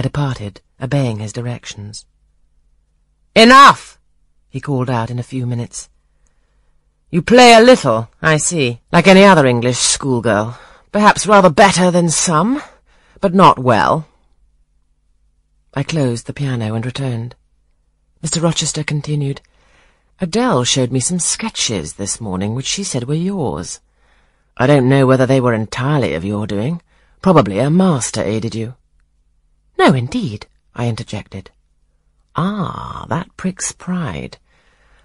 I departed, obeying his directions. Enough! he called out in a few minutes. You play a little, I see, like any other English schoolgirl. Perhaps rather better than some, but not well. I closed the piano and returned. Mr. Rochester continued, Adele showed me some sketches this morning which she said were yours. I don't know whether they were entirely of your doing. Probably a master aided you. No, indeed, I interjected. Ah, that pricks pride.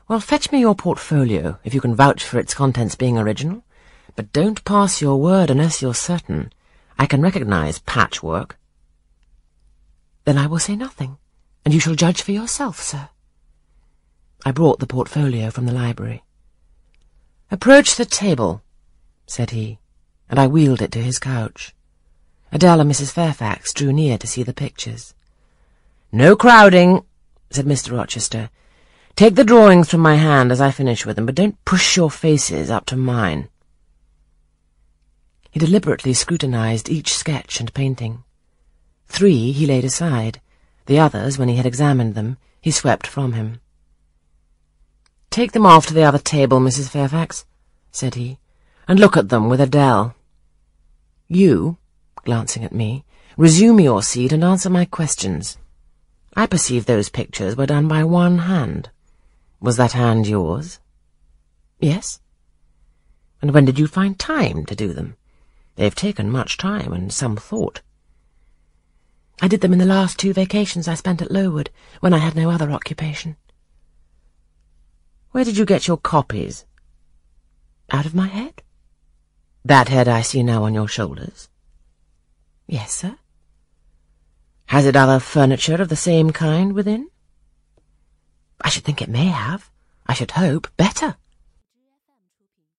Well, fetch me your portfolio, if you can vouch for its contents being original. But don't pass your word unless you're certain. I can recognize patchwork. Then I will say nothing, and you shall judge for yourself, sir. I brought the portfolio from the library. Approach the table, said he, and I wheeled it to his couch. Adele and Mrs. Fairfax drew near to see the pictures. No crowding, said Mr. Rochester. Take the drawings from my hand as I finish with them, but don't push your faces up to mine. He deliberately scrutinized each sketch and painting. Three he laid aside. The others, when he had examined them, he swept from him. Take them off to the other table, Mrs. Fairfax, said he, and look at them with Adele. You, glancing at me, resume your seat and answer my questions. I perceive those pictures were done by one hand. Was that hand yours? Yes. And when did you find time to do them? They've taken much time and some thought. I did them in the last two vacations I spent at Lowood, when I had no other occupation. Where did you get your copies? Out of my head. That head I see now on your shoulders? Yes, sir. Has it other furniture of the same kind within? I should think it may have. I should hope better.